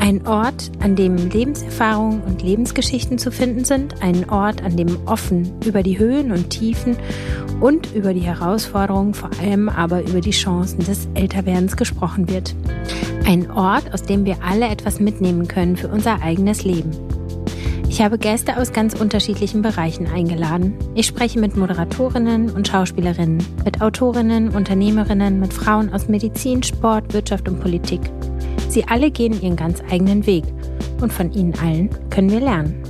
Ein Ort, an dem Lebenserfahrungen und Lebensgeschichten zu finden sind. Ein Ort, an dem offen über die Höhen und Tiefen und über die Herausforderungen, vor allem aber über die Chancen des Älterwerdens gesprochen wird. Ein Ort, aus dem wir alle etwas mitnehmen können für unser eigenes Leben. Ich habe Gäste aus ganz unterschiedlichen Bereichen eingeladen. Ich spreche mit Moderatorinnen und Schauspielerinnen, mit Autorinnen, Unternehmerinnen, mit Frauen aus Medizin, Sport, Wirtschaft und Politik. Sie alle gehen ihren ganz eigenen Weg und von ihnen allen können wir lernen.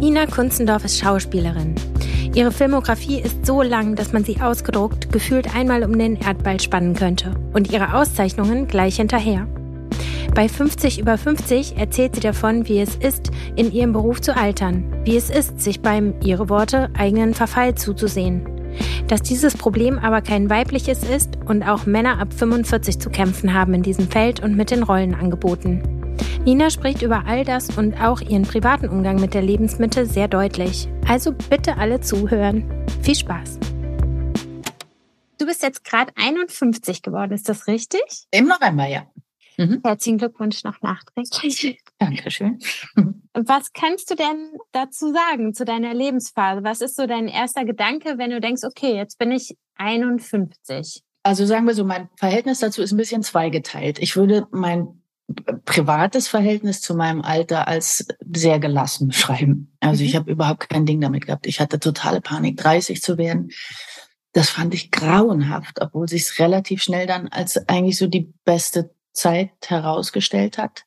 Ina Kunzendorf ist Schauspielerin. Ihre Filmografie ist so lang, dass man sie ausgedruckt gefühlt einmal um den Erdball spannen könnte und ihre Auszeichnungen gleich hinterher. Bei 50 über 50 erzählt sie davon, wie es ist, in ihrem Beruf zu altern, wie es ist, sich beim, ihre Worte, eigenen Verfall zuzusehen, dass dieses Problem aber kein weibliches ist und auch Männer ab 45 zu kämpfen haben in diesem Feld und mit den Rollenangeboten. Nina spricht über all das und auch ihren privaten Umgang mit der Lebensmitte sehr deutlich. Also bitte alle zuhören. Viel Spaß. Du bist jetzt gerade 51 geworden, ist das richtig? Im November, ja. Mhm. Herzlichen Glückwunsch noch nachträglich. Dankeschön. Was kannst du denn dazu sagen, zu deiner Lebensphase? Was ist so dein erster Gedanke, wenn du denkst, okay, jetzt bin ich 51? Also sagen wir so, mein Verhältnis dazu ist ein bisschen zweigeteilt. Ich würde mein privates Verhältnis zu meinem Alter als sehr gelassen beschreiben. Also mhm. ich habe überhaupt kein Ding damit gehabt. Ich hatte totale Panik, 30 zu werden. Das fand ich grauenhaft, obwohl sich es relativ schnell dann als eigentlich so die beste Zeit herausgestellt hat.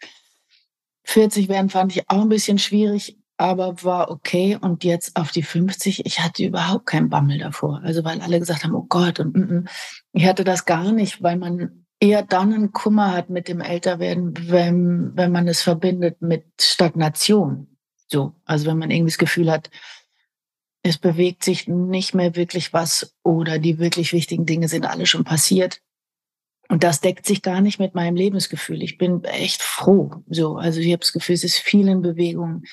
40 werden fand ich auch ein bisschen schwierig, aber war okay. Und jetzt auf die 50, ich hatte überhaupt keinen Bammel davor. Also weil alle gesagt haben, oh Gott, und mm, mm. ich hatte das gar nicht, weil man eher dann einen Kummer hat mit dem Älterwerden, wenn, wenn man es verbindet mit Stagnation. So, also wenn man irgendwie das Gefühl hat, es bewegt sich nicht mehr wirklich was oder die wirklich wichtigen Dinge sind alle schon passiert. Und das deckt sich gar nicht mit meinem Lebensgefühl. Ich bin echt froh. So, also ich habe das Gefühl, es ist viel in Bewegung.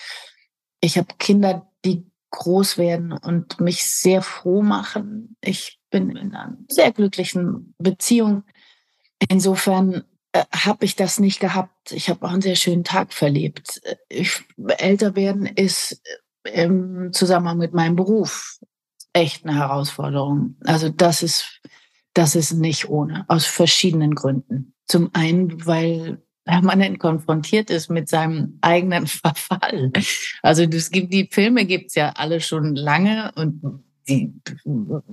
Ich habe Kinder, die groß werden und mich sehr froh machen. Ich bin in einer sehr glücklichen Beziehung. Insofern äh, habe ich das nicht gehabt. Ich habe auch einen sehr schönen Tag verlebt. Ich, älter werden ist äh, im Zusammenhang mit meinem Beruf echt eine Herausforderung. Also das ist das ist nicht ohne, aus verschiedenen Gründen. Zum einen, weil man dann konfrontiert ist mit seinem eigenen Verfall. Also es gibt die Filme gibt's ja alle schon lange und die,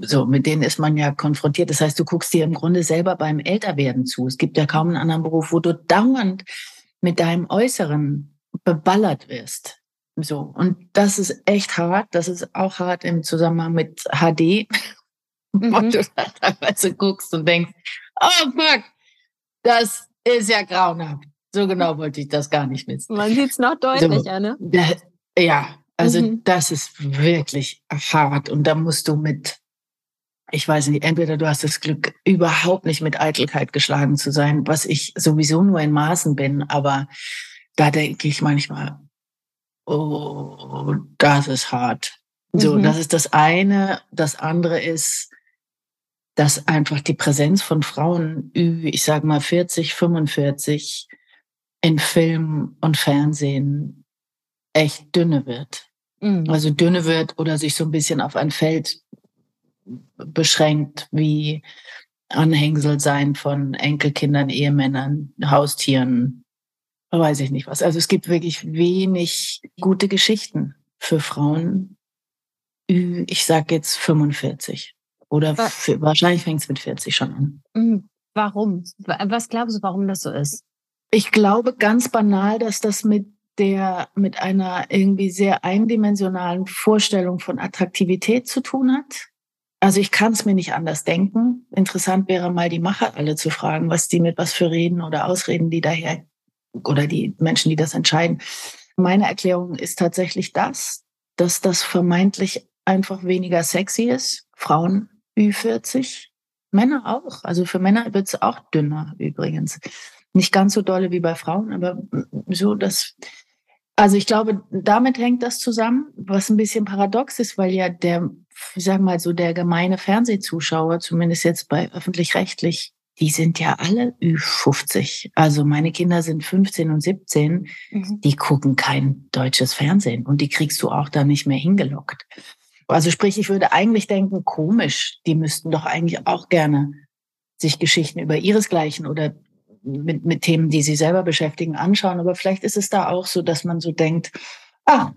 so mit denen ist man ja konfrontiert. Das heißt, du guckst dir im Grunde selber beim Älterwerden zu. Es gibt ja kaum einen anderen Beruf, wo du dauernd mit deinem Äußeren beballert wirst. So und das ist echt hart. Das ist auch hart im Zusammenhang mit HD Mhm. Und du da teilweise guckst und denkst, oh fuck, das ist ja grauenhaft. So genau wollte ich das gar nicht wissen. Man sieht es noch deutlicher, so, ne? Ja, also mhm. das ist wirklich hart. Und da musst du mit, ich weiß nicht, entweder du hast das Glück, überhaupt nicht mit Eitelkeit geschlagen zu sein, was ich sowieso nur in Maßen bin, aber da denke ich manchmal, oh, das ist hart. So, mhm. das ist das eine. Das andere ist, dass einfach die Präsenz von Frauen, ich sage mal 40, 45 in Film und Fernsehen echt dünne wird. Mhm. Also dünne wird oder sich so ein bisschen auf ein Feld beschränkt, wie Anhängsel sein von Enkelkindern, Ehemännern, Haustieren, weiß ich nicht was. Also es gibt wirklich wenig gute Geschichten für Frauen. Ich sage jetzt 45. Oder für, wahrscheinlich fängt es mit 40 schon an. Mhm. Warum? Was glaubst du, warum das so ist? Ich glaube ganz banal, dass das mit der mit einer irgendwie sehr eindimensionalen Vorstellung von Attraktivität zu tun hat. Also ich kann es mir nicht anders denken. Interessant wäre mal die Macher alle zu fragen, was die mit was für Reden oder Ausreden die daher oder die Menschen, die das entscheiden. Meine Erklärung ist tatsächlich das, dass das vermeintlich einfach weniger sexy ist. Frauen Ü40 Männer auch. Also für Männer wird es auch dünner übrigens. Nicht ganz so dolle wie bei Frauen, aber so, dass also ich glaube, damit hängt das zusammen, was ein bisschen paradox ist, weil ja der, ich sag mal so, der gemeine Fernsehzuschauer, zumindest jetzt bei öffentlich-rechtlich, die sind ja alle Ü50. Also meine Kinder sind 15 und 17, mhm. die gucken kein deutsches Fernsehen und die kriegst du auch da nicht mehr hingelockt. Also sprich, ich würde eigentlich denken, komisch, die müssten doch eigentlich auch gerne sich Geschichten über ihresgleichen oder mit, mit Themen, die sie selber beschäftigen, anschauen. Aber vielleicht ist es da auch so, dass man so denkt, ah,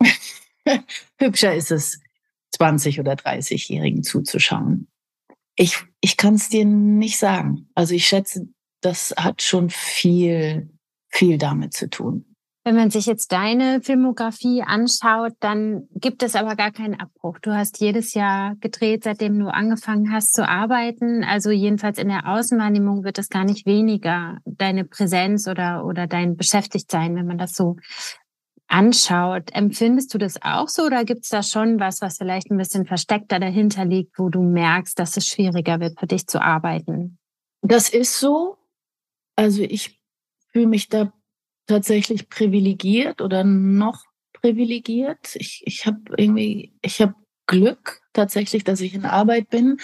hübscher ist es, 20 oder 30-Jährigen zuzuschauen. Ich, ich kann es dir nicht sagen. Also ich schätze, das hat schon viel, viel damit zu tun. Wenn man sich jetzt deine Filmografie anschaut, dann gibt es aber gar keinen Abbruch. Du hast jedes Jahr gedreht, seitdem du angefangen hast zu arbeiten. Also jedenfalls in der Außenwahrnehmung wird es gar nicht weniger, deine Präsenz oder, oder dein Beschäftigtsein, wenn man das so anschaut. Empfindest du das auch so oder gibt es da schon was, was vielleicht ein bisschen versteckter dahinter liegt, wo du merkst, dass es schwieriger wird für dich zu arbeiten? Das ist so. Also ich fühle mich da tatsächlich privilegiert oder noch privilegiert. Ich, ich habe irgendwie, ich habe Glück tatsächlich, dass ich in Arbeit bin.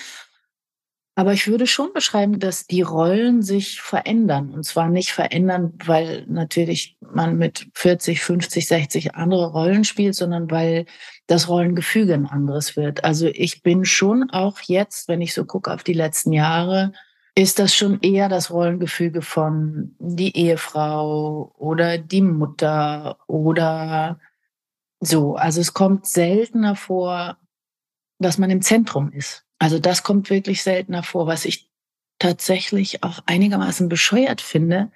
Aber ich würde schon beschreiben, dass die Rollen sich verändern. Und zwar nicht verändern, weil natürlich man mit 40, 50, 60 andere Rollen spielt, sondern weil das Rollengefüge ein anderes wird. Also ich bin schon auch jetzt, wenn ich so gucke auf die letzten Jahre, ist das schon eher das Rollengefüge von die Ehefrau oder die Mutter oder so. Also es kommt seltener vor, dass man im Zentrum ist. Also das kommt wirklich seltener vor, was ich tatsächlich auch einigermaßen bescheuert finde.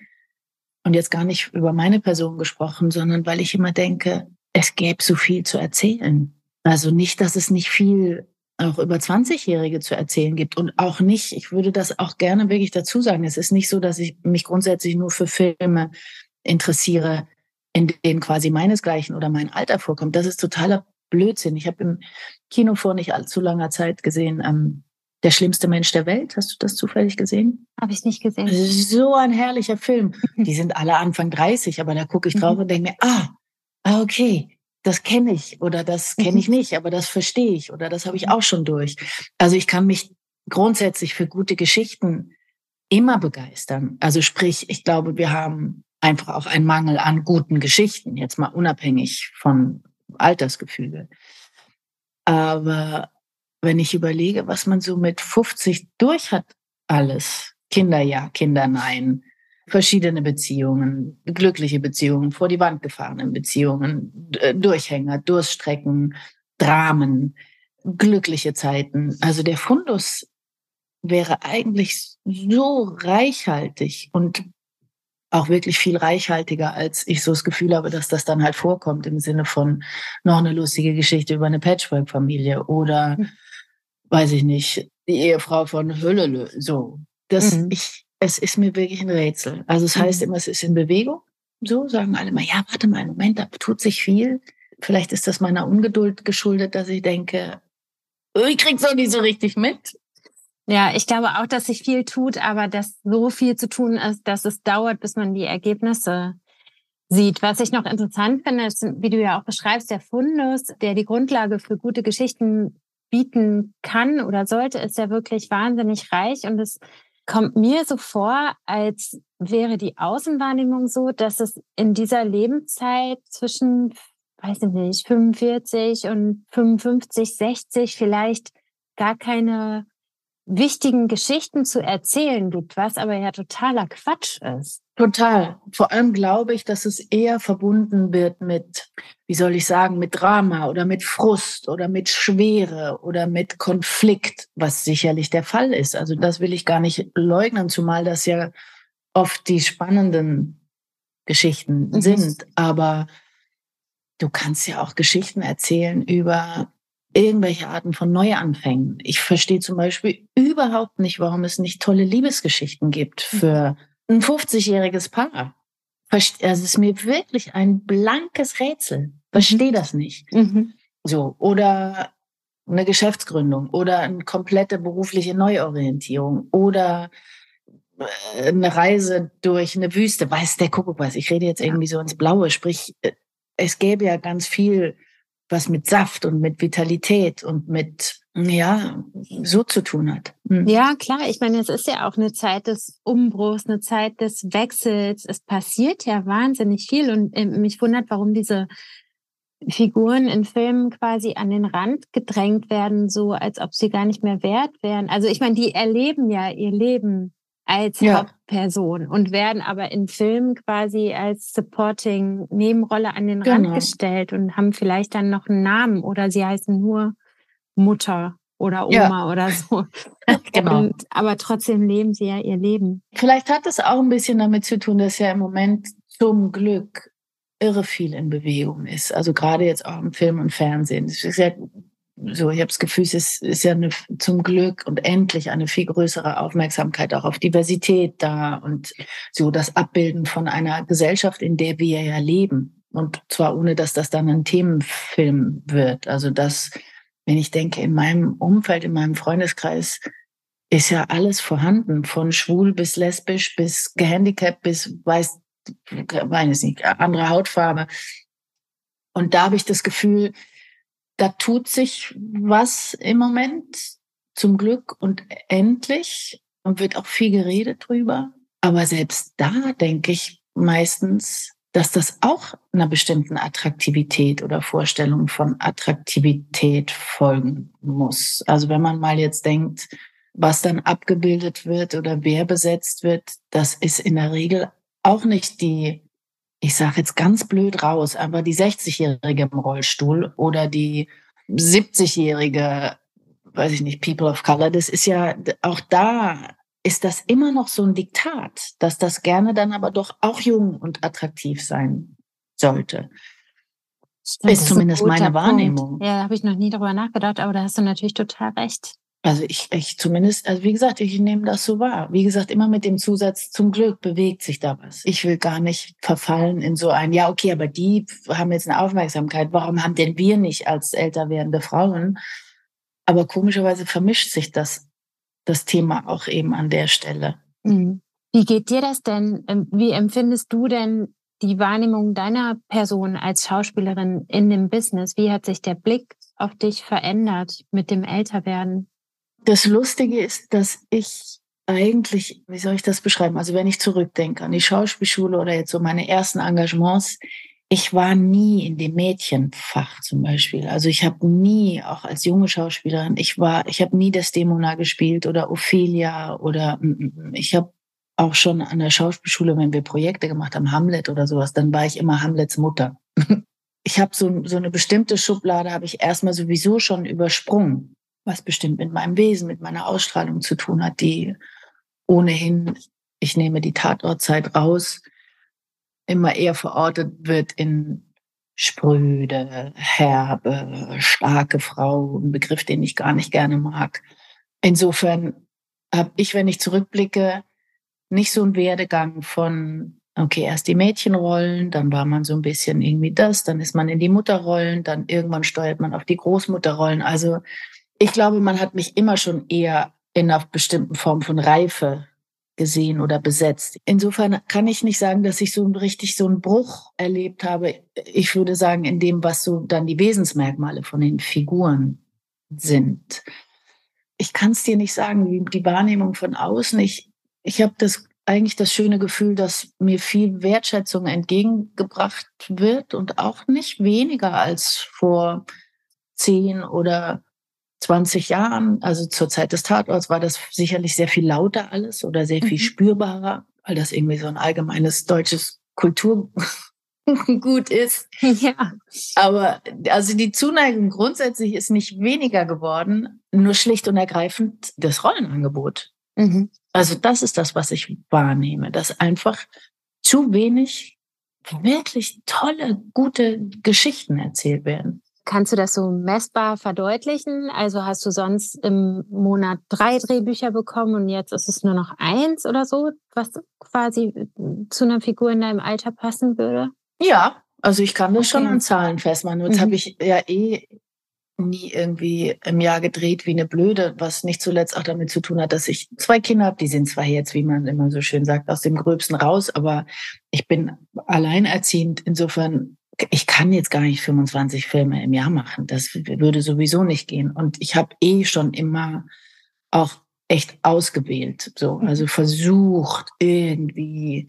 Und jetzt gar nicht über meine Person gesprochen, sondern weil ich immer denke, es gäbe so viel zu erzählen. Also nicht, dass es nicht viel auch über 20-Jährige zu erzählen gibt und auch nicht, ich würde das auch gerne wirklich dazu sagen, es ist nicht so, dass ich mich grundsätzlich nur für Filme interessiere, in denen quasi meinesgleichen oder mein Alter vorkommt. Das ist totaler Blödsinn. Ich habe im Kino vor nicht allzu langer Zeit gesehen, ähm, Der schlimmste Mensch der Welt. Hast du das zufällig gesehen? Habe ich nicht gesehen. So ein herrlicher Film. Die sind alle Anfang 30, aber da gucke ich drauf mhm. und denke mir, ah, ah, okay, das kenne ich oder das kenne mhm. ich nicht, aber das verstehe ich oder das habe ich auch schon durch. Also ich kann mich grundsätzlich für gute Geschichten immer begeistern. Also sprich, ich glaube, wir haben einfach auch einen Mangel an guten Geschichten, jetzt mal unabhängig von Altersgefüge. Aber wenn ich überlege, was man so mit 50 durch hat, alles, Kinder ja, Kinder nein, verschiedene Beziehungen, glückliche Beziehungen, vor die Wand gefahrenen Beziehungen, äh, Durchhänger, Durststrecken, Dramen, glückliche Zeiten. Also der Fundus wäre eigentlich so reichhaltig und auch wirklich viel reichhaltiger, als ich so das Gefühl habe, dass das dann halt vorkommt im Sinne von noch eine lustige Geschichte über eine Patchwork-Familie oder, mhm. weiß ich nicht, die Ehefrau von Höllele, so. Das, mhm. ich, es ist mir wirklich ein Rätsel. Also es heißt mhm. immer, es ist in Bewegung. So sagen alle mal, ja, warte mal, Moment, da tut sich viel. Vielleicht ist das meiner Ungeduld geschuldet, dass ich denke, oh, ich krieg's auch nicht so richtig mit. Ja, ich glaube auch, dass sich viel tut, aber dass so viel zu tun ist, dass es dauert, bis man die Ergebnisse sieht. Was ich noch interessant finde, ist, wie du ja auch beschreibst, der Fundus, der die Grundlage für gute Geschichten bieten kann oder sollte, ist ja wirklich wahnsinnig reich und es kommt mir so vor, als wäre die Außenwahrnehmung so, dass es in dieser Lebenszeit zwischen, weiß ich nicht, 45 und 55, 60 vielleicht gar keine wichtigen Geschichten zu erzählen gibt, was aber ja totaler Quatsch ist. Total. Vor allem glaube ich, dass es eher verbunden wird mit, wie soll ich sagen, mit Drama oder mit Frust oder mit Schwere oder mit Konflikt, was sicherlich der Fall ist. Also das will ich gar nicht leugnen, zumal das ja oft die spannenden Geschichten mhm. sind. Aber du kannst ja auch Geschichten erzählen über irgendwelche Arten von Neuanfängen. Ich verstehe zum Beispiel überhaupt nicht, warum es nicht tolle Liebesgeschichten gibt mhm. für ein 50-jähriges Paar. Also es ist mir wirklich ein blankes Rätsel. Verstehe das nicht. Mhm. So, oder eine Geschäftsgründung oder eine komplette berufliche Neuorientierung oder äh, eine Reise durch eine Wüste, weiß der Kuckuck was. Ich rede jetzt irgendwie so ins Blaue, sprich, äh, es gäbe ja ganz viel, was mit Saft und mit Vitalität und mit, ja, so zu tun hat. Hm. Ja, klar. Ich meine, es ist ja auch eine Zeit des Umbruchs, eine Zeit des Wechsels. Es passiert ja wahnsinnig viel und äh, mich wundert, warum diese Figuren in Filmen quasi an den Rand gedrängt werden, so als ob sie gar nicht mehr wert wären. Also ich meine, die erleben ja ihr Leben als ja. Hauptperson und werden aber in Filmen quasi als Supporting Nebenrolle an den genau. Rand gestellt und haben vielleicht dann noch einen Namen oder sie heißen nur Mutter oder Oma ja. oder so. genau. Und, aber trotzdem leben sie ja ihr Leben. Vielleicht hat es auch ein bisschen damit zu tun, dass ja im Moment zum Glück irre viel in Bewegung ist. Also gerade jetzt auch im Film und Fernsehen. Es ist ja so, ich habe das Gefühl, es ist ja eine, zum Glück und endlich eine viel größere Aufmerksamkeit auch auf Diversität da und so das Abbilden von einer Gesellschaft, in der wir ja leben. Und zwar ohne, dass das dann ein Themenfilm wird. Also das, wenn ich denke, in meinem Umfeld, in meinem Freundeskreis ist ja alles vorhanden, von schwul bis lesbisch bis gehandicapt bis weiß, weiß nicht, andere Hautfarbe. Und da habe ich das Gefühl, da tut sich was im Moment zum Glück und endlich und wird auch viel geredet drüber. Aber selbst da denke ich meistens, dass das auch einer bestimmten Attraktivität oder Vorstellung von Attraktivität folgen muss. Also wenn man mal jetzt denkt, was dann abgebildet wird oder wer besetzt wird, das ist in der Regel auch nicht die ich sage jetzt ganz blöd raus, aber die 60-Jährige im Rollstuhl oder die 70-Jährige, weiß ich nicht, People of Color, das ist ja auch da ist das immer noch so ein Diktat, dass das gerne dann aber doch auch jung und attraktiv sein sollte. Stimmt, ist zumindest ist meine Wahrnehmung. Punkt. Ja, habe ich noch nie darüber nachgedacht, aber da hast du natürlich total recht. Also ich, ich zumindest, also wie gesagt, ich nehme das so wahr. Wie gesagt, immer mit dem Zusatz, zum Glück bewegt sich da was. Ich will gar nicht verfallen in so ein, ja, okay, aber die haben jetzt eine Aufmerksamkeit. Warum haben denn wir nicht als älter werdende Frauen? Aber komischerweise vermischt sich das, das Thema auch eben an der Stelle. Mhm. Wie geht dir das denn? Ähm, wie empfindest du denn die Wahrnehmung deiner Person als Schauspielerin in dem Business? Wie hat sich der Blick auf dich verändert mit dem Älterwerden? Das Lustige ist, dass ich eigentlich, wie soll ich das beschreiben? Also wenn ich zurückdenke an die Schauspielschule oder jetzt so meine ersten Engagements, ich war nie in dem Mädchenfach zum Beispiel. Also ich habe nie, auch als junge Schauspielerin, ich war, ich habe nie Desdemona gespielt oder Ophelia oder mm, mm, mm. ich habe auch schon an der Schauspielschule, wenn wir Projekte gemacht haben, Hamlet oder sowas, dann war ich immer Hamlets Mutter. Ich habe so, so eine bestimmte Schublade, habe ich erstmal sowieso schon übersprungen was bestimmt mit meinem Wesen, mit meiner Ausstrahlung zu tun hat, die ohnehin, ich nehme die Tatortzeit raus, immer eher verortet wird in spröde, herbe, starke Frau, ein Begriff, den ich gar nicht gerne mag. Insofern habe ich, wenn ich zurückblicke, nicht so einen Werdegang von, okay, erst die Mädchenrollen, dann war man so ein bisschen irgendwie das, dann ist man in die Mutterrollen, dann irgendwann steuert man auf die Großmutterrollen. Also ich glaube, man hat mich immer schon eher in einer bestimmten Form von Reife gesehen oder besetzt. Insofern kann ich nicht sagen, dass ich so richtig so einen Bruch erlebt habe. Ich würde sagen, in dem, was so dann die Wesensmerkmale von den Figuren sind. Ich kann es dir nicht sagen, die Wahrnehmung von außen. Ich, ich habe das eigentlich das schöne Gefühl, dass mir viel Wertschätzung entgegengebracht wird und auch nicht weniger als vor zehn oder 20 Jahren, also zur Zeit des Tatorts, war das sicherlich sehr viel lauter alles oder sehr viel mhm. spürbarer, weil das irgendwie so ein allgemeines deutsches Kulturgut ist. Ja. Aber also die Zuneigung grundsätzlich ist nicht weniger geworden, nur schlicht und ergreifend das Rollenangebot. Mhm. Also das ist das, was ich wahrnehme, dass einfach zu wenig wirklich tolle, gute Geschichten erzählt werden. Kannst du das so messbar verdeutlichen? Also hast du sonst im Monat drei Drehbücher bekommen und jetzt ist es nur noch eins oder so, was quasi zu einer Figur in deinem Alter passen würde? Ja, also ich kann das okay. schon an Zahlen festmachen. Jetzt mhm. habe ich ja eh nie irgendwie im Jahr gedreht wie eine Blöde, was nicht zuletzt auch damit zu tun hat, dass ich zwei Kinder habe. Die sind zwar jetzt, wie man immer so schön sagt, aus dem Gröbsten raus, aber ich bin alleinerziehend. Insofern, ich kann jetzt gar nicht 25 Filme im Jahr machen. Das würde sowieso nicht gehen. Und ich habe eh schon immer auch echt ausgewählt, so, also versucht irgendwie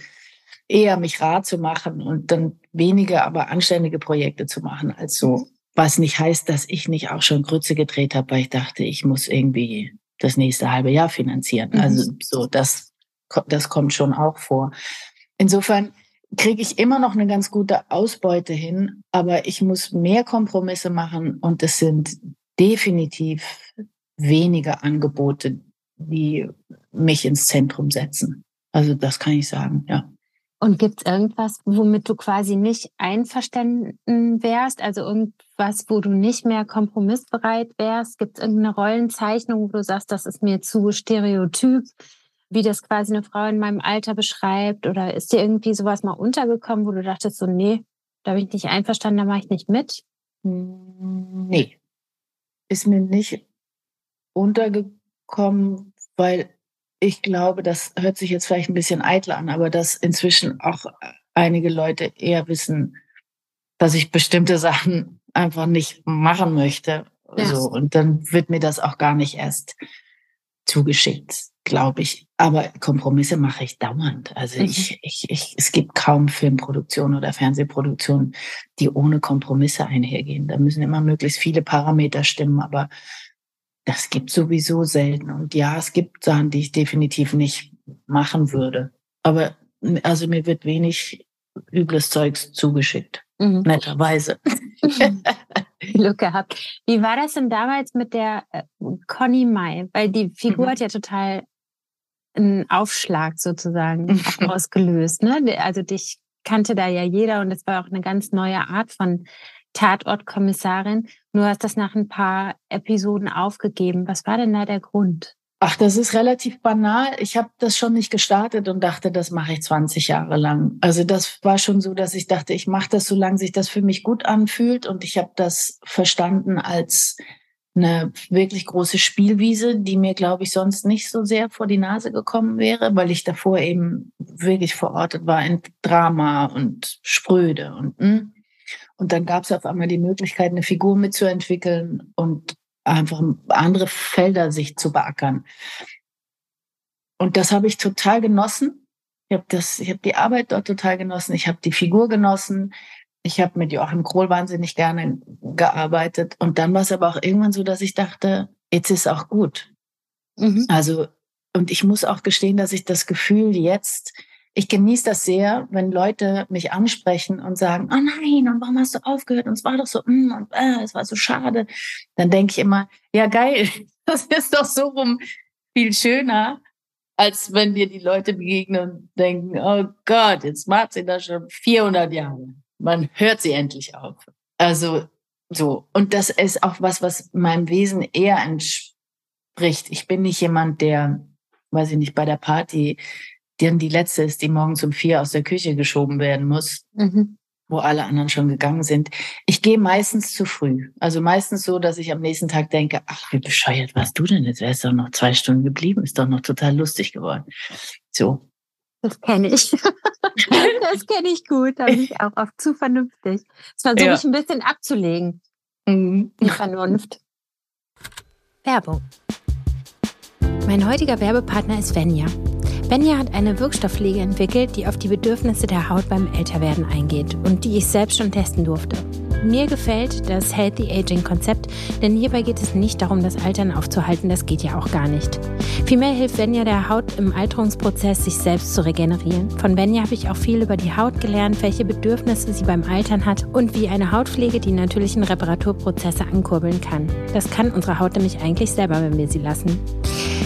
eher mich rar zu machen und dann weniger, aber anständige Projekte zu machen als so was nicht heißt, dass ich nicht auch schon Grütze gedreht habe, weil ich dachte, ich muss irgendwie das nächste halbe Jahr finanzieren. Mhm. Also so, das, das kommt schon auch vor. Insofern kriege ich immer noch eine ganz gute Ausbeute hin, aber ich muss mehr Kompromisse machen und es sind definitiv weniger Angebote, die mich ins Zentrum setzen. Also das kann ich sagen, ja. Und gibt es irgendwas, womit du quasi nicht einverstanden wärst? Also irgendwas, wo du nicht mehr kompromissbereit wärst? Gibt es irgendeine Rollenzeichnung, wo du sagst, das ist mir zu stereotyp, wie das quasi eine Frau in meinem Alter beschreibt? Oder ist dir irgendwie sowas mal untergekommen, wo du dachtest, so, nee, da bin ich nicht einverstanden, da mache ich nicht mit? Nee. Ist mir nicht untergekommen, weil ich glaube, das hört sich jetzt vielleicht ein bisschen eitel an, aber dass inzwischen auch einige Leute eher wissen, dass ich bestimmte Sachen einfach nicht machen möchte. Ja. So, und dann wird mir das auch gar nicht erst zugeschickt, glaube ich. Aber Kompromisse mache ich dauernd. Also mhm. ich, ich, ich, es gibt kaum Filmproduktion oder Fernsehproduktion, die ohne Kompromisse einhergehen. Da müssen immer möglichst viele Parameter stimmen, aber das gibt sowieso selten. Und ja, es gibt Sachen, die ich definitiv nicht machen würde. Aber also mir wird wenig übles Zeugs zugeschickt. Mhm. Netterweise. Glück gehabt. Wie war das denn damals mit der äh, Conny Mai? Weil die Figur mhm. hat ja total einen Aufschlag sozusagen ausgelöst. Ne? Also dich kannte da ja jeder und es war auch eine ganz neue Art von Tatortkommissarin. Nur hast das nach ein paar Episoden aufgegeben. Was war denn da der Grund? Ach, das ist relativ banal. Ich habe das schon nicht gestartet und dachte, das mache ich 20 Jahre lang. Also das war schon so, dass ich dachte, ich mache das, solange sich das für mich gut anfühlt. Und ich habe das verstanden als eine wirklich große Spielwiese, die mir, glaube ich, sonst nicht so sehr vor die Nase gekommen wäre, weil ich davor eben wirklich verortet war in Drama und Spröde und. Hm. Und dann gab es auf einmal die Möglichkeit, eine Figur mitzuentwickeln und einfach andere Felder sich zu beackern. Und das habe ich total genossen. Ich habe das, ich habe die Arbeit dort total genossen. Ich habe die Figur genossen. Ich habe mit Joachim Krohl wahnsinnig gerne gearbeitet. Und dann war es aber auch irgendwann so, dass ich dachte, jetzt ist auch gut. Mhm. Also, und ich muss auch gestehen, dass ich das Gefühl jetzt ich genieße das sehr, wenn Leute mich ansprechen und sagen, oh nein, und warum hast du aufgehört? Und es war doch so, mm, und äh, es war so schade. Dann denke ich immer, ja geil, das ist doch so rum viel schöner, als wenn dir die Leute begegnen und denken, oh Gott, jetzt macht sie das schon 400 Jahre. Man hört sie endlich auf. Also so. Und das ist auch was, was meinem Wesen eher entspricht. Ich bin nicht jemand, der, weiß ich nicht, bei der Party dann die letzte ist, die morgens um vier aus der Küche geschoben werden muss, mhm. wo alle anderen schon gegangen sind. Ich gehe meistens zu früh. Also meistens so, dass ich am nächsten Tag denke, ach, wie bescheuert warst du denn? Jetzt wärst doch noch zwei Stunden geblieben, ist doch noch total lustig geworden. So. Das kenne ich. das kenne ich gut. Da bin ich auch oft zu vernünftig. Das versuche ja. ich ein bisschen abzulegen. Mhm. Die Vernunft. Werbung. Mein heutiger Werbepartner ist Venya. Benja hat eine Wirkstoffpflege entwickelt, die auf die Bedürfnisse der Haut beim Älterwerden eingeht und die ich selbst schon testen durfte. Mir gefällt das Healthy Aging Konzept, denn hierbei geht es nicht darum, das Altern aufzuhalten, das geht ja auch gar nicht. Vielmehr hilft Benja der Haut im Alterungsprozess, sich selbst zu regenerieren. Von Benja habe ich auch viel über die Haut gelernt, welche Bedürfnisse sie beim Altern hat und wie eine Hautpflege die natürlichen Reparaturprozesse ankurbeln kann. Das kann unsere Haut nämlich eigentlich selber, wenn wir sie lassen.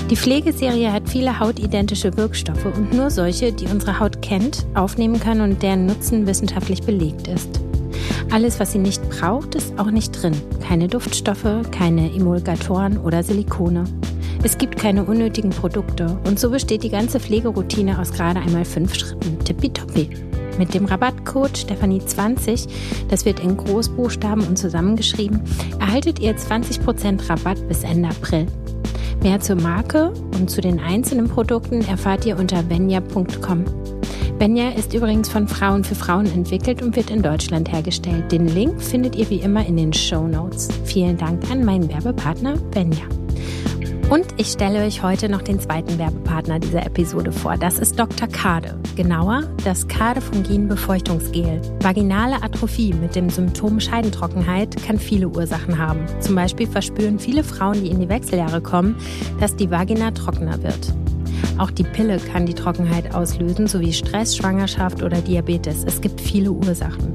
Die Pflegeserie hat viele hautidentische Wirkstoffe und nur solche, die unsere Haut kennt, aufnehmen kann und deren Nutzen wissenschaftlich belegt ist. Alles, was sie nicht braucht, ist auch nicht drin. Keine Duftstoffe, keine Emulgatoren oder Silikone. Es gibt keine unnötigen Produkte und so besteht die ganze Pflegeroutine aus gerade einmal fünf Schritten. Tippitoppi. Mit dem Rabattcode Stefanie20, das wird in Großbuchstaben und zusammengeschrieben, erhaltet ihr 20% Rabatt bis Ende April. Mehr zur Marke und zu den einzelnen Produkten erfahrt ihr unter venya.com. Benja ist übrigens von Frauen für Frauen entwickelt und wird in Deutschland hergestellt. Den Link findet ihr wie immer in den Show Notes. Vielen Dank an meinen Werbepartner Benja. Und ich stelle euch heute noch den zweiten Werbepartner dieser Episode vor. Das ist Dr. Kade. Genauer das Kade Fungin Befeuchtungsgel. Vaginale Atrophie mit dem Symptom Scheidentrockenheit kann viele Ursachen haben. Zum Beispiel verspüren viele Frauen, die in die Wechseljahre kommen, dass die Vagina trockener wird. Auch die Pille kann die Trockenheit auslösen, sowie Stress, Schwangerschaft oder Diabetes. Es gibt viele Ursachen.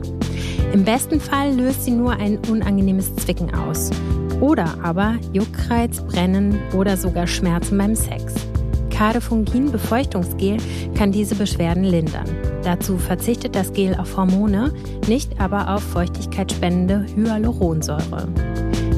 Im besten Fall löst sie nur ein unangenehmes Zwicken aus. Oder aber Juckreiz, Brennen oder sogar Schmerzen beim Sex. Kadefungin Befeuchtungsgel kann diese Beschwerden lindern. Dazu verzichtet das Gel auf Hormone, nicht aber auf feuchtigkeitsspendende Hyaluronsäure.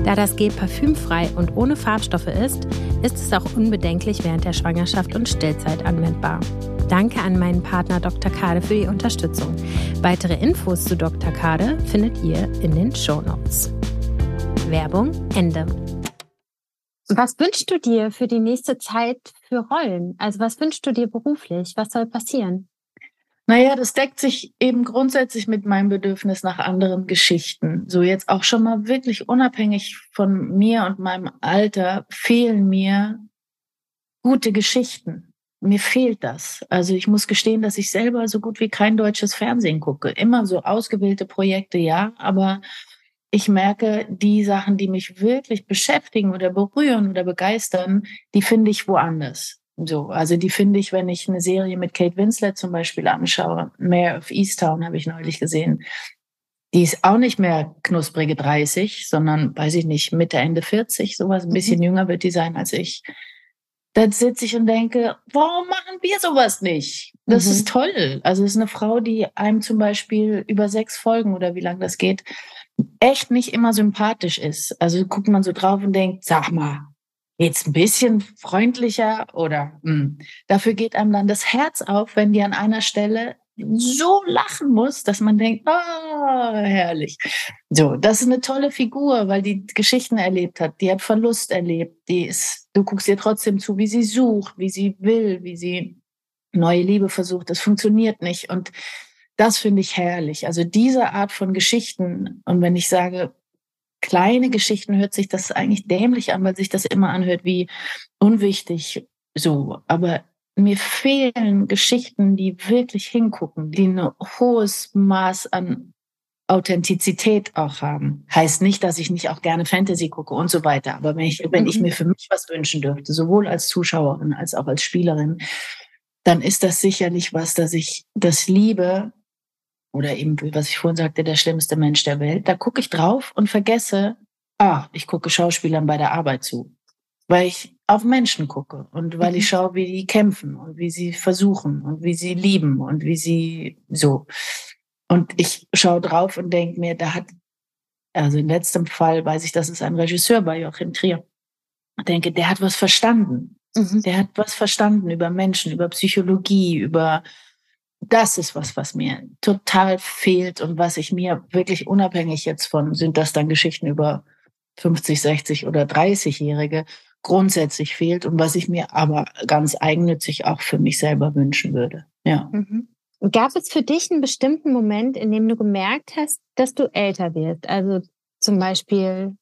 Da das Gel parfümfrei und ohne Farbstoffe ist, ist es auch unbedenklich während der Schwangerschaft und Stillzeit anwendbar. Danke an meinen Partner Dr. Kade für die Unterstützung. Weitere Infos zu Dr. Kade findet ihr in den Show Notes. Werbung Ende. Was wünschst du dir für die nächste Zeit für Rollen? Also was wünschst du dir beruflich? Was soll passieren? Naja, das deckt sich eben grundsätzlich mit meinem Bedürfnis nach anderen Geschichten. So jetzt auch schon mal wirklich unabhängig von mir und meinem Alter fehlen mir gute Geschichten. Mir fehlt das. Also ich muss gestehen, dass ich selber so gut wie kein deutsches Fernsehen gucke. Immer so ausgewählte Projekte, ja, aber ich merke, die Sachen, die mich wirklich beschäftigen oder berühren oder begeistern, die finde ich woanders. So, also die finde ich, wenn ich eine Serie mit Kate Winslet zum Beispiel anschaue, Mayor of Easttown habe ich neulich gesehen. Die ist auch nicht mehr knusprige 30, sondern, weiß ich nicht, Mitte, Ende 40, sowas. Ein bisschen mhm. jünger wird die sein als ich. Da sitze ich und denke, warum machen wir sowas nicht? Das mhm. ist toll. Also es ist eine Frau, die einem zum Beispiel über sechs Folgen oder wie lange das geht, echt nicht immer sympathisch ist. Also guckt man so drauf und denkt, sag mal, jetzt ein bisschen freundlicher oder mh. Hm. dafür geht einem dann das Herz auf, wenn die an einer Stelle so lachen muss, dass man denkt, ah, oh, herrlich. So, das ist eine tolle Figur, weil die Geschichten erlebt hat, die hat Verlust erlebt, die ist, du guckst ihr trotzdem zu, wie sie sucht, wie sie will, wie sie neue Liebe versucht. Das funktioniert nicht und das finde ich herrlich. Also diese Art von Geschichten und wenn ich sage, kleine Geschichten hört sich das eigentlich dämlich an, weil sich das immer anhört wie unwichtig so. Aber mir fehlen Geschichten, die wirklich hingucken, die ein hohes Maß an Authentizität auch haben. Heißt nicht, dass ich nicht auch gerne Fantasy gucke und so weiter. Aber wenn ich, wenn ich mhm. mir für mich was wünschen dürfte, sowohl als Zuschauerin als auch als Spielerin, dann ist das sicherlich was, dass ich das liebe, oder eben, was ich vorhin sagte, der schlimmste Mensch der Welt, da gucke ich drauf und vergesse, ah, ich gucke Schauspielern bei der Arbeit zu. Weil ich auf Menschen gucke und weil ich mhm. schaue, wie die kämpfen und wie sie versuchen und wie sie lieben und wie sie so. Und ich schaue drauf und denke mir, da hat, also in letztem Fall weiß ich, dass es ein Regisseur bei Joachim Trier. Ich denke, der hat was verstanden. Mhm. Der hat was verstanden über Menschen, über Psychologie, über das ist was, was mir total fehlt und was ich mir wirklich unabhängig jetzt von, sind das dann Geschichten über 50, 60 oder 30-Jährige, grundsätzlich fehlt und was ich mir aber ganz eigennützig auch für mich selber wünschen würde. Ja. Mhm. Gab es für dich einen bestimmten Moment, in dem du gemerkt hast, dass du älter wirst? Also zum Beispiel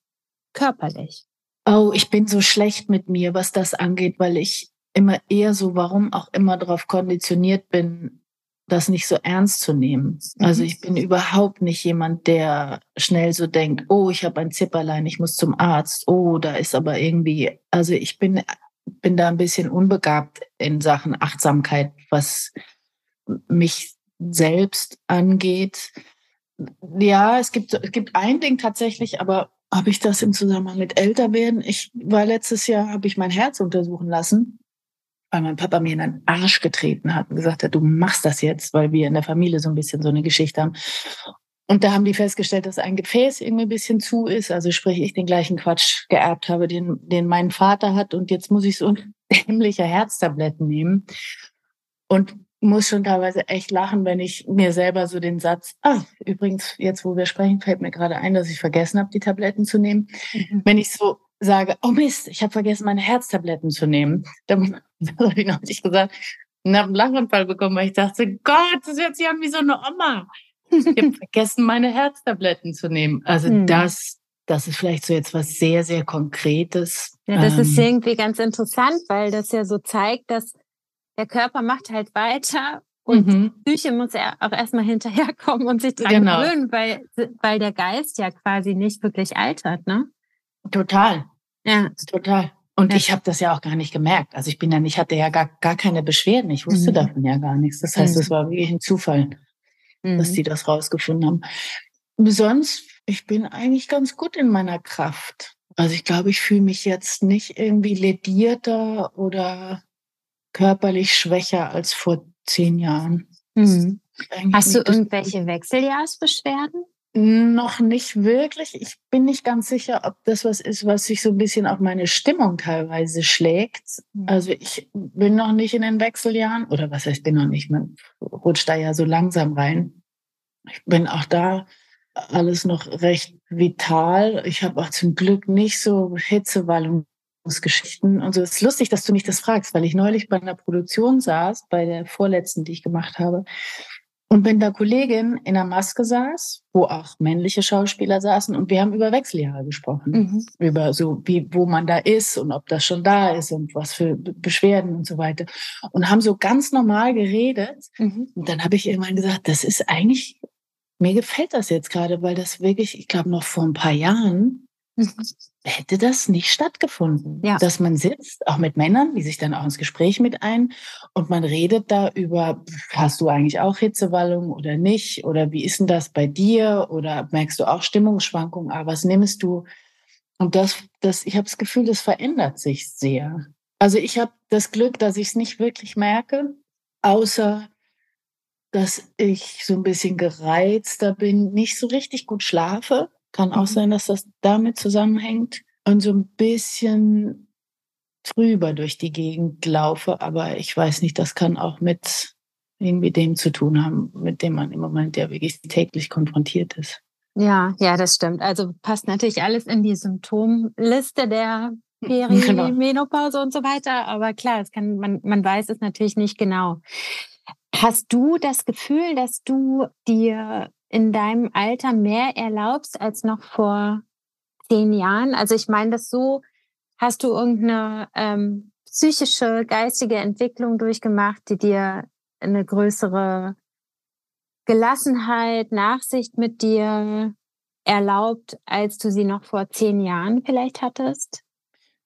körperlich? Oh, ich bin so schlecht mit mir, was das angeht, weil ich immer eher so, warum auch immer darauf konditioniert bin, das nicht so ernst zu nehmen. Also mhm. ich bin überhaupt nicht jemand, der schnell so denkt, oh, ich habe ein Zipperlein, ich muss zum Arzt. Oh, da ist aber irgendwie, also ich bin bin da ein bisschen unbegabt in Sachen Achtsamkeit, was mich selbst angeht. Ja, es gibt es gibt ein Ding tatsächlich, aber habe ich das im Zusammenhang mit Älterwerden? Ich war letztes Jahr, habe ich mein Herz untersuchen lassen weil mein Papa mir in den Arsch getreten hat und gesagt hat, du machst das jetzt, weil wir in der Familie so ein bisschen so eine Geschichte haben. Und da haben die festgestellt, dass ein Gefäß irgendwie ein bisschen zu ist. Also sprich, ich den gleichen Quatsch geerbt habe, den, den mein Vater hat. Und jetzt muss ich so dämliche Herztabletten nehmen. Und muss schon teilweise echt lachen, wenn ich mir selber so den Satz, ah, übrigens, jetzt wo wir sprechen, fällt mir gerade ein, dass ich vergessen habe, die Tabletten zu nehmen. Mhm. Wenn ich so sage, oh Mist, ich habe vergessen, meine Herztabletten zu nehmen, dann habe ich noch nicht gesagt, und habe einen Lachanfall bekommen, weil ich dachte, Gott, das hört sich an wie so eine Oma. Ich habe vergessen, meine Herztabletten zu nehmen. Also mhm. das, das ist vielleicht so jetzt was sehr, sehr Konkretes. Ja, das ähm, ist irgendwie ganz interessant, weil das ja so zeigt, dass der Körper macht halt weiter und mhm. die Psyche muss ja auch erstmal hinterherkommen und sich dran genau. gewöhnen, weil, weil der Geist ja quasi nicht wirklich altert, ne? Total. Ja. Total. Und ja. ich habe das ja auch gar nicht gemerkt. Also ich bin dann, ich hatte ja gar, gar keine Beschwerden. Ich wusste mhm. davon ja gar nichts. Das heißt, es mhm. war wirklich ein Zufall, mhm. dass die das rausgefunden haben. Sonst, ich bin eigentlich ganz gut in meiner Kraft. Also ich glaube, ich fühle mich jetzt nicht irgendwie ledierter oder körperlich schwächer als vor zehn Jahren. Mhm. Hast du irgendwelche Wechseljahrsbeschwerden? Noch nicht wirklich. Ich bin nicht ganz sicher, ob das was ist, was sich so ein bisschen auf meine Stimmung teilweise schlägt. Mhm. Also ich bin noch nicht in den Wechseljahren oder was heißt bin noch nicht, man rutscht da ja so langsam rein. Ich bin auch da alles noch recht vital. Ich habe auch zum Glück nicht so Hitzewallungen Geschichten und so. Es ist lustig, dass du mich das fragst, weil ich neulich bei einer Produktion saß, bei der vorletzten, die ich gemacht habe. Und wenn da Kollegin in der Maske saß, wo auch männliche Schauspieler saßen, und wir haben über Wechseljahre gesprochen, mhm. über so wie, wo man da ist und ob das schon da ist und was für Beschwerden und so weiter. Und haben so ganz normal geredet. Mhm. Und dann habe ich irgendwann gesagt, das ist eigentlich, mir gefällt das jetzt gerade, weil das wirklich, ich glaube, noch vor ein paar Jahren hätte das nicht stattgefunden. Ja. Dass man sitzt, auch mit Männern, die sich dann auch ins Gespräch mit ein und man redet da über, hast du eigentlich auch Hitzewallung oder nicht? Oder wie ist denn das bei dir? Oder merkst du auch Stimmungsschwankungen? Aber ah, was nimmst du? Und das, das, ich habe das Gefühl, das verändert sich sehr. Also ich habe das Glück, dass ich es nicht wirklich merke, außer dass ich so ein bisschen gereizter bin, nicht so richtig gut schlafe kann auch mhm. sein, dass das damit zusammenhängt und so ein bisschen drüber durch die Gegend laufe, aber ich weiß nicht, das kann auch mit irgendwie dem zu tun haben, mit dem man im Moment ja wirklich täglich konfrontiert ist. Ja, ja, das stimmt. Also passt natürlich alles in die Symptomliste der genau. Perimenopause genau. und so weiter. Aber klar, es kann, man, man weiß es natürlich nicht genau. Hast du das Gefühl, dass du dir in deinem Alter mehr erlaubst als noch vor zehn Jahren? Also ich meine das so, hast du irgendeine ähm, psychische, geistige Entwicklung durchgemacht, die dir eine größere Gelassenheit, Nachsicht mit dir erlaubt, als du sie noch vor zehn Jahren vielleicht hattest?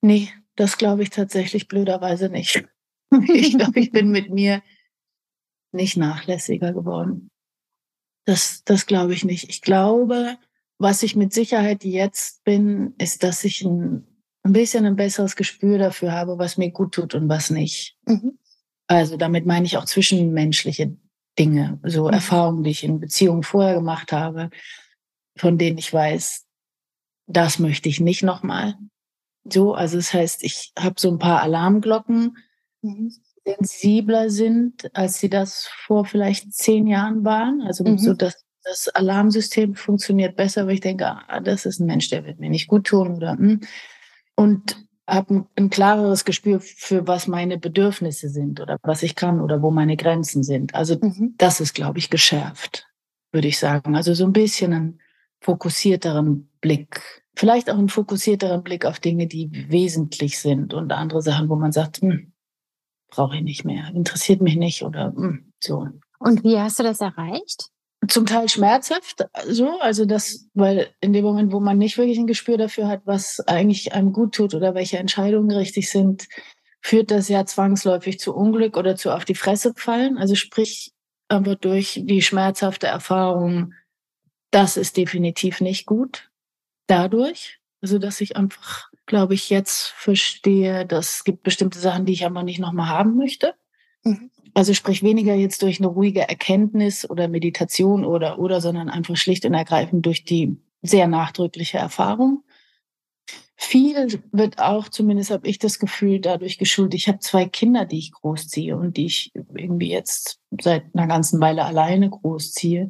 Nee, das glaube ich tatsächlich blöderweise nicht. Ich glaube, ich bin mit mir nicht nachlässiger geworden. Das, das glaube ich nicht. Ich glaube, was ich mit Sicherheit jetzt bin, ist, dass ich ein, ein bisschen ein besseres Gespür dafür habe, was mir gut tut und was nicht. Mhm. Also damit meine ich auch zwischenmenschliche Dinge, so mhm. Erfahrungen, die ich in Beziehungen vorher gemacht habe, von denen ich weiß, das möchte ich nicht nochmal. So, also das heißt, ich habe so ein paar Alarmglocken, mhm sensibler sind, als sie das vor vielleicht zehn Jahren waren. Also mhm. so, dass das Alarmsystem funktioniert besser, weil ich denke, ah, das ist ein Mensch, der wird mir nicht gut tun oder hm. und habe ein, ein, klareres Gespür für was meine Bedürfnisse sind oder was ich kann oder wo meine Grenzen sind. Also mhm. das ist, glaube ich, geschärft, würde ich sagen. Also so ein bisschen einen fokussierteren Blick, vielleicht auch einen fokussierteren Blick auf Dinge, die wesentlich sind und andere Sachen, wo man sagt, hm, brauche ich nicht mehr, interessiert mich nicht oder mh, hm, so. Und wie hast du das erreicht? Zum Teil schmerzhaft, so, also das, weil in dem Moment, wo man nicht wirklich ein Gespür dafür hat, was eigentlich einem gut tut oder welche Entscheidungen richtig sind, führt das ja zwangsläufig zu Unglück oder zu auf die Fresse fallen. Also sprich, aber durch die schmerzhafte Erfahrung, das ist definitiv nicht gut. Dadurch, also dass ich einfach glaube ich, jetzt verstehe, dass es gibt bestimmte Sachen, die ich aber nicht nochmal haben möchte. Mhm. Also sprich weniger jetzt durch eine ruhige Erkenntnis oder Meditation oder oder, sondern einfach schlicht und ergreifend durch die sehr nachdrückliche Erfahrung. viel wird auch, zumindest habe ich das Gefühl, dadurch geschult. Ich habe zwei Kinder, die ich großziehe und die ich irgendwie jetzt seit einer ganzen Weile alleine großziehe.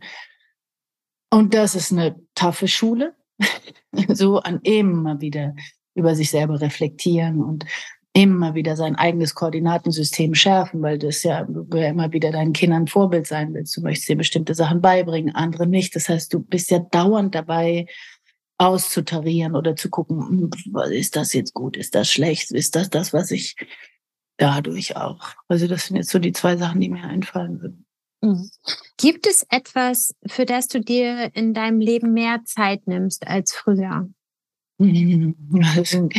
Und das ist eine taffe Schule. so an immer wieder über sich selber reflektieren und immer wieder sein eigenes Koordinatensystem schärfen, weil das ja, du ja immer wieder deinen Kindern Vorbild sein willst. Du möchtest dir bestimmte Sachen beibringen, andere nicht. Das heißt, du bist ja dauernd dabei, auszutarieren oder zu gucken, hm, ist das jetzt gut, ist das schlecht, ist das das, was ich dadurch auch. Also das sind jetzt so die zwei Sachen, die mir einfallen würden. Mhm. Gibt es etwas, für das du dir in deinem Leben mehr Zeit nimmst als früher?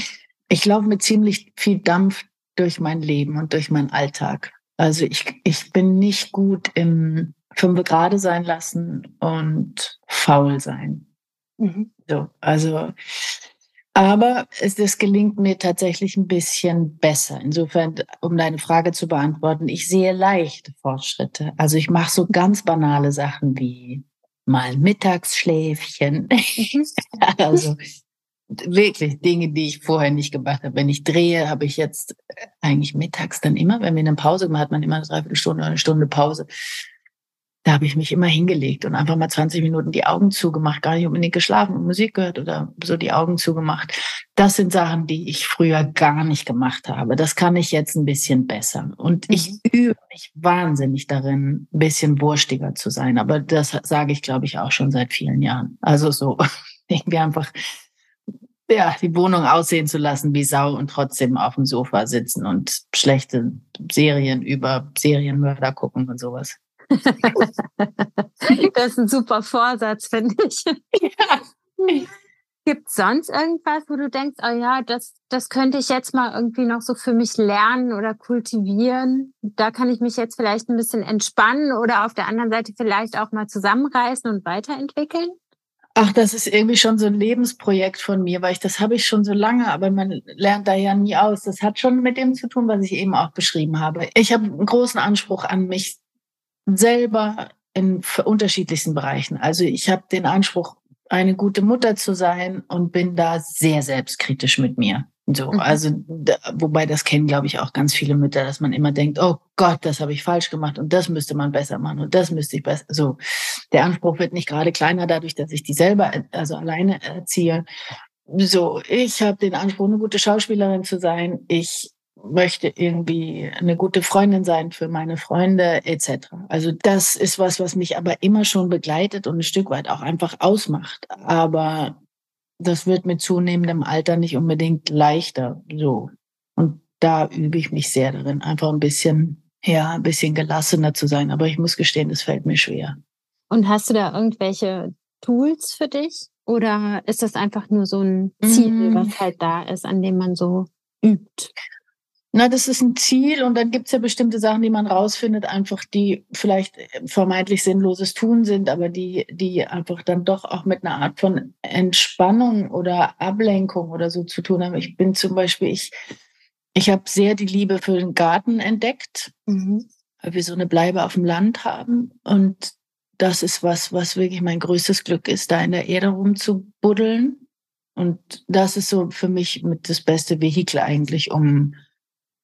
Ich laufe mit ziemlich viel Dampf durch mein Leben und durch meinen Alltag. Also ich, ich bin nicht gut im fünf gerade sein lassen und faul sein. Mhm. So, also, aber es, es gelingt mir tatsächlich ein bisschen besser. Insofern, um deine Frage zu beantworten, ich sehe leichte Fortschritte. Also ich mache so ganz banale Sachen wie mal Mittagsschläfchen. Mhm. also wirklich Dinge, die ich vorher nicht gemacht habe. Wenn ich drehe, habe ich jetzt eigentlich mittags dann immer, wenn wir eine Pause machen, hat man immer eine Dreiviertelstunde oder eine Stunde Pause da habe ich mich immer hingelegt und einfach mal 20 Minuten die Augen zugemacht, gar nicht unbedingt geschlafen und Musik gehört oder so die Augen zugemacht. Das sind Sachen, die ich früher gar nicht gemacht habe. Das kann ich jetzt ein bisschen besser. Und ich mhm. übe mich wahnsinnig darin, ein bisschen wurstiger zu sein. Aber das sage ich, glaube ich, auch schon seit vielen Jahren. Also so irgendwie einfach ja, die Wohnung aussehen zu lassen wie Sau und trotzdem auf dem Sofa sitzen und schlechte Serien über Serienmörder gucken und sowas. das ist ein super Vorsatz, finde ich. Ja. Gibt es sonst irgendwas, wo du denkst, oh ja, das, das könnte ich jetzt mal irgendwie noch so für mich lernen oder kultivieren? Da kann ich mich jetzt vielleicht ein bisschen entspannen oder auf der anderen Seite vielleicht auch mal zusammenreißen und weiterentwickeln? Ach, das ist irgendwie schon so ein Lebensprojekt von mir, weil ich das habe ich schon so lange, aber man lernt da ja nie aus. Das hat schon mit dem zu tun, was ich eben auch beschrieben habe. Ich habe einen großen Anspruch an mich selber in unterschiedlichsten Bereichen. Also ich habe den Anspruch, eine gute Mutter zu sein und bin da sehr selbstkritisch mit mir. So, mhm. also da, wobei das kennen, glaube ich, auch ganz viele Mütter, dass man immer denkt, oh Gott, das habe ich falsch gemacht und das müsste man besser machen und das müsste ich besser. So, der Anspruch wird nicht gerade kleiner dadurch, dass ich die selber, also alleine erziehe. So, ich habe den Anspruch, eine gute Schauspielerin zu sein. Ich möchte irgendwie eine gute Freundin sein für meine Freunde etc. Also das ist was, was mich aber immer schon begleitet und ein Stück weit auch einfach ausmacht. Aber das wird mit zunehmendem Alter nicht unbedingt leichter. So. Und da übe ich mich sehr darin, einfach ein bisschen, ja, ein bisschen gelassener zu sein. Aber ich muss gestehen, das fällt mir schwer. Und hast du da irgendwelche Tools für dich? Oder ist das einfach nur so ein Ziel, mm. was halt da ist, an dem man so übt? Na, das ist ein Ziel und dann gibt's ja bestimmte Sachen, die man rausfindet, einfach die vielleicht vermeintlich sinnloses Tun sind, aber die, die einfach dann doch auch mit einer Art von Entspannung oder Ablenkung oder so zu tun haben. Ich bin zum Beispiel, ich, ich habe sehr die Liebe für den Garten entdeckt, mhm. weil wir so eine Bleibe auf dem Land haben. Und das ist was, was wirklich mein größtes Glück ist, da in der Erde rumzubuddeln. Und das ist so für mich mit das beste Vehikel eigentlich, um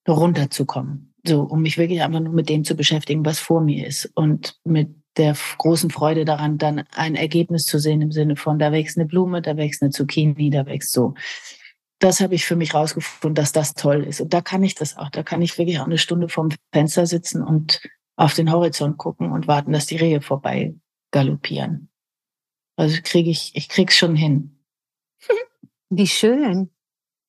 runterzukommen. So, um mich wirklich einfach nur mit dem zu beschäftigen, was vor mir ist und mit der großen Freude daran, dann ein Ergebnis zu sehen im Sinne von, da wächst eine Blume, da wächst eine Zucchini, da wächst so. Das habe ich für mich rausgefunden, dass das toll ist. Und da kann ich das auch. Da kann ich wirklich auch eine Stunde vorm Fenster sitzen und auf den Horizont gucken und warten, dass die Rehe vorbei galoppieren. Also kriege ich, ich krieg's schon hin. Wie schön.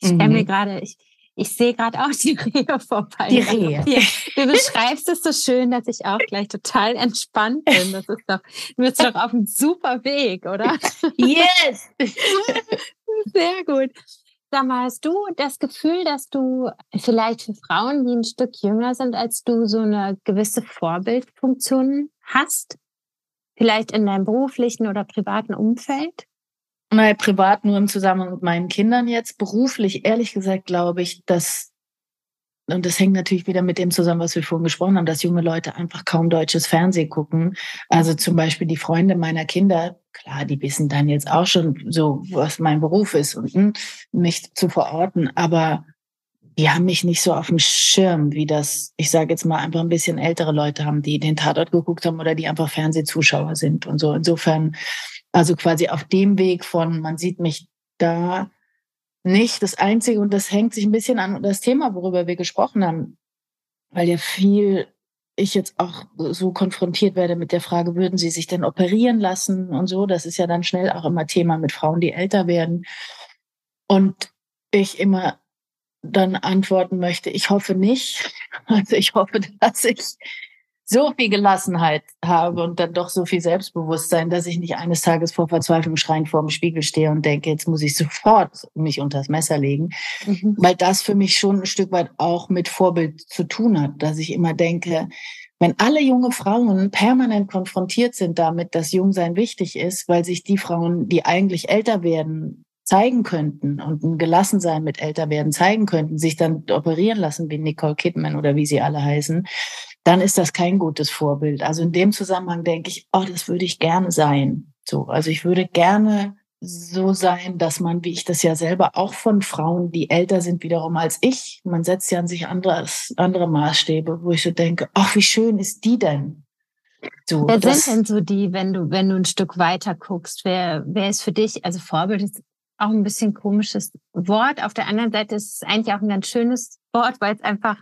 Ich mhm. mir gerade, ich, ich sehe gerade auch die Rehe vorbei. Die Rehe. Du beschreibst es so schön, dass ich auch gleich total entspannt bin. Das ist doch, du bist doch auf einem super Weg, oder? Yes! Sehr gut. Sag mal, hast du das Gefühl, dass du vielleicht für Frauen, die ein Stück jünger sind als du, so eine gewisse Vorbildfunktion hast? Vielleicht in deinem beruflichen oder privaten Umfeld? Naja, privat nur im Zusammenhang mit meinen Kindern jetzt. Beruflich, ehrlich gesagt, glaube ich, dass, und das hängt natürlich wieder mit dem zusammen, was wir vorhin gesprochen haben, dass junge Leute einfach kaum deutsches Fernsehen gucken. Also zum Beispiel die Freunde meiner Kinder, klar, die wissen dann jetzt auch schon so, was mein Beruf ist und hm, mich zu verorten, aber die haben mich nicht so auf dem Schirm, wie das, ich sage jetzt mal, einfach ein bisschen ältere Leute haben, die den Tatort geguckt haben oder die einfach Fernsehzuschauer sind und so. Insofern, also quasi auf dem Weg von, man sieht mich da nicht. Das Einzige, und das hängt sich ein bisschen an das Thema, worüber wir gesprochen haben, weil ja viel ich jetzt auch so konfrontiert werde mit der Frage, würden Sie sich denn operieren lassen und so? Das ist ja dann schnell auch immer Thema mit Frauen, die älter werden. Und ich immer dann antworten möchte, ich hoffe nicht. Also ich hoffe, dass ich so viel Gelassenheit habe und dann doch so viel Selbstbewusstsein, dass ich nicht eines Tages vor Verzweiflung schreiend vor dem Spiegel stehe und denke, jetzt muss ich sofort mich unters Messer legen, mhm. weil das für mich schon ein Stück weit auch mit Vorbild zu tun hat, dass ich immer denke, wenn alle junge Frauen permanent konfrontiert sind damit, dass Jungsein wichtig ist, weil sich die Frauen, die eigentlich älter werden, zeigen könnten und ein Gelassensein mit Älterwerden zeigen könnten, sich dann operieren lassen wie Nicole Kidman oder wie sie alle heißen, dann ist das kein gutes Vorbild. Also in dem Zusammenhang denke ich, oh, das würde ich gerne sein. So, also ich würde gerne so sein, dass man, wie ich das ja selber auch von Frauen, die älter sind wiederum als ich, man setzt ja an sich andere, andere Maßstäbe, wo ich so denke, ach, wie schön ist die denn? So, wer sind denn so die, wenn du, wenn du ein Stück weiter guckst, wer, wer ist für dich, also Vorbild ist auch ein bisschen komisches Wort. Auf der anderen Seite ist es eigentlich auch ein ganz schönes Wort, weil es einfach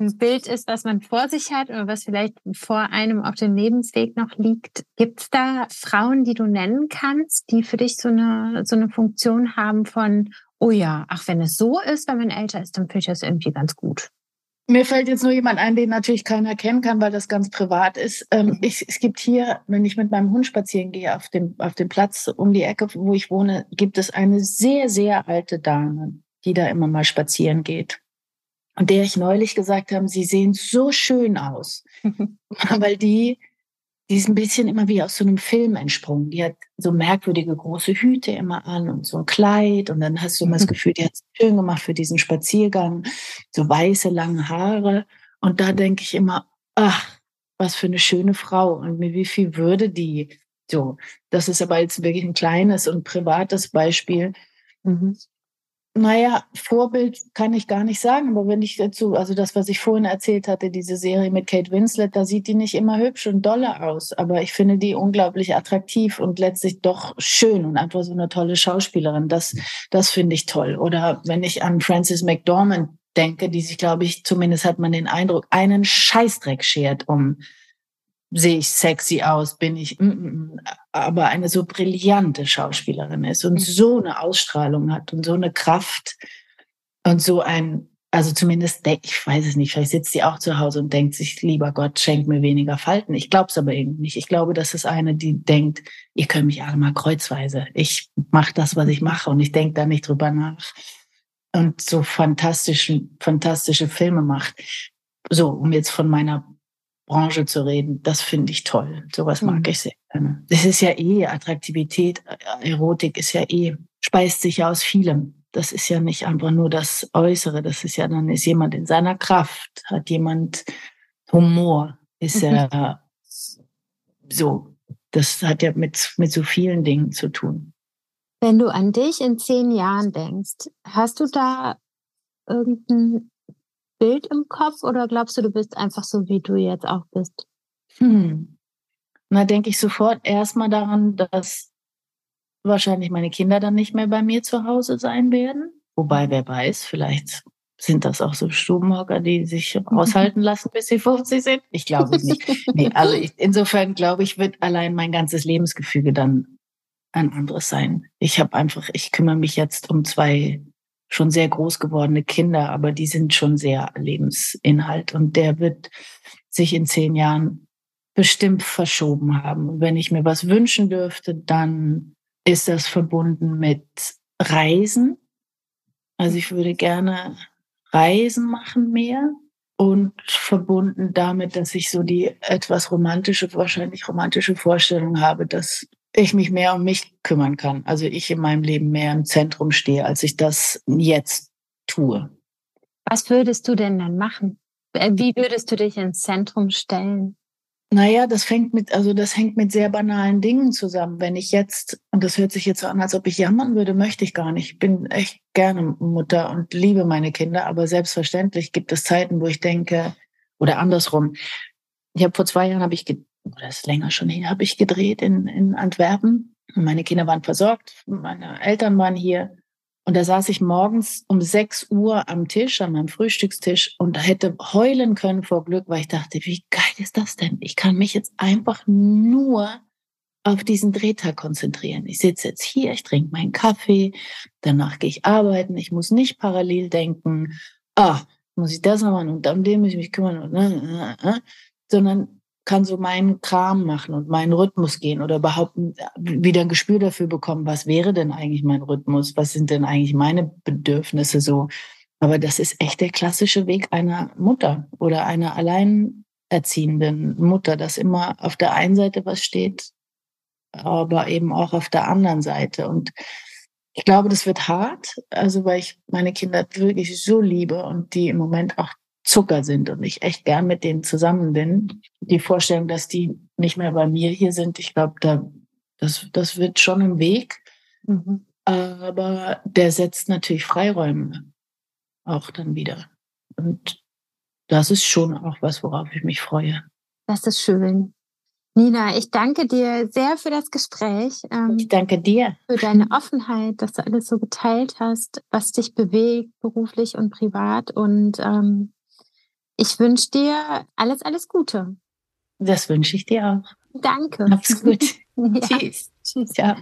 ein Bild ist, was man vor sich hat oder was vielleicht vor einem auf dem Lebensweg noch liegt. Gibt es da Frauen, die du nennen kannst, die für dich so eine, so eine Funktion haben von, oh ja, ach, wenn es so ist, wenn man älter ist, dann finde ich das irgendwie ganz gut. Mir fällt jetzt nur jemand ein, den natürlich keiner kennen kann, weil das ganz privat ist. Ähm, mhm. ich, es gibt hier, wenn ich mit meinem Hund spazieren gehe auf dem, auf dem Platz um die Ecke, wo ich wohne, gibt es eine sehr, sehr alte Dame, die da immer mal spazieren geht. Und der ich neulich gesagt habe, sie sehen so schön aus. weil die die ist ein bisschen immer wie aus so einem Film entsprungen. Die hat so merkwürdige große Hüte immer an und so ein Kleid. Und dann hast du immer das. Gefühl, die hat es schön gemacht für diesen Spaziergang. So weiße, lange Haare. Und da denke ich immer, ach, was für eine schöne Frau. Und mit wie viel würde die? So, das ist aber jetzt wirklich ein kleines und privates Beispiel. Mhm. Naja, Vorbild kann ich gar nicht sagen, aber wenn ich dazu, also das, was ich vorhin erzählt hatte, diese Serie mit Kate Winslet, da sieht die nicht immer hübsch und dolle aus, aber ich finde die unglaublich attraktiv und letztlich doch schön und einfach so eine tolle Schauspielerin. Das, das finde ich toll. Oder wenn ich an Frances McDormand denke, die sich, glaube ich, zumindest hat man den Eindruck, einen Scheißdreck schert um sehe ich sexy aus, bin ich, mm, mm, mm, aber eine so brillante Schauspielerin ist und mhm. so eine Ausstrahlung hat und so eine Kraft und so ein, also zumindest, ich weiß es nicht, vielleicht sitzt sie auch zu Hause und denkt sich, lieber Gott, schenk mir weniger Falten. Ich glaube es aber irgendwie nicht. Ich glaube, das ist eine, die denkt, ihr könnt mich alle mal kreuzweise. Ich mache das, was ich mache und ich denke da nicht drüber nach. Und so fantastischen, fantastische Filme macht. So, um jetzt von meiner Branche zu reden, das finde ich toll. Sowas mag mhm. ich sehr gerne. Das ist ja eh Attraktivität, Erotik ist ja eh, speist sich ja aus vielem. Das ist ja nicht einfach nur das Äußere, das ist ja, dann ist jemand in seiner Kraft, hat jemand Humor, ist mhm. er so. Das hat ja mit, mit so vielen Dingen zu tun. Wenn du an dich in zehn Jahren denkst, hast du da irgendein Bild im Kopf oder glaubst du, du bist einfach so, wie du jetzt auch bist? Hm. Na, denke ich sofort erstmal daran, dass wahrscheinlich meine Kinder dann nicht mehr bei mir zu Hause sein werden. Wobei, wer weiß, vielleicht sind das auch so Stubenhocker, die sich aushalten lassen, bis sie 50 sind? Ich glaube es nicht. nee, also ich, insofern glaube ich, wird allein mein ganzes Lebensgefüge dann ein anderes sein. Ich habe einfach, ich kümmere mich jetzt um zwei schon sehr groß gewordene Kinder, aber die sind schon sehr Lebensinhalt und der wird sich in zehn Jahren bestimmt verschoben haben. Und wenn ich mir was wünschen dürfte, dann ist das verbunden mit Reisen. Also ich würde gerne Reisen machen mehr und verbunden damit, dass ich so die etwas romantische, wahrscheinlich romantische Vorstellung habe, dass ich mich mehr um mich kümmern kann. Also ich in meinem Leben mehr im Zentrum stehe, als ich das jetzt tue. Was würdest du denn dann machen? Äh, wie würdest du dich ins Zentrum stellen? Naja, das fängt mit, also das hängt mit sehr banalen Dingen zusammen. Wenn ich jetzt, und das hört sich jetzt so an, als ob ich jammern würde, möchte ich gar nicht. Ich bin echt gerne Mutter und liebe meine Kinder, aber selbstverständlich gibt es Zeiten, wo ich denke, oder andersrum. Ich habe vor zwei Jahren habe ich, oder ist länger schon her, habe ich gedreht in, in Antwerpen. Meine Kinder waren versorgt, meine Eltern waren hier. Und da saß ich morgens um 6 Uhr am Tisch, an meinem Frühstückstisch und hätte heulen können vor Glück, weil ich dachte, wie geil ist das denn? Ich kann mich jetzt einfach nur auf diesen Drehtag konzentrieren. Ich sitze jetzt hier, ich trinke meinen Kaffee, danach gehe ich arbeiten, ich muss nicht parallel denken, ah, muss ich das noch machen und um den muss ich mich kümmern, und, äh, äh, äh, sondern kann so meinen Kram machen und meinen Rhythmus gehen oder überhaupt wieder ein Gespür dafür bekommen, was wäre denn eigentlich mein Rhythmus? Was sind denn eigentlich meine Bedürfnisse so? Aber das ist echt der klassische Weg einer Mutter oder einer alleinerziehenden Mutter, dass immer auf der einen Seite was steht, aber eben auch auf der anderen Seite. Und ich glaube, das wird hart, also weil ich meine Kinder wirklich so liebe und die im Moment auch Zucker sind und ich echt gern mit denen zusammen bin. Die Vorstellung, dass die nicht mehr bei mir hier sind, ich glaube, da, das, das wird schon ein Weg. Mhm. Aber der setzt natürlich Freiräume auch dann wieder. Und das ist schon auch was, worauf ich mich freue. Das ist schön. Nina, ich danke dir sehr für das Gespräch. Ähm, ich danke dir. Für deine Offenheit, dass du alles so geteilt hast, was dich bewegt, beruflich und privat. Und ähm, ich wünsche dir alles, alles Gute. Das wünsche ich dir auch. Danke. Mach's gut. ja. Tschüss. Tschüss. Ja.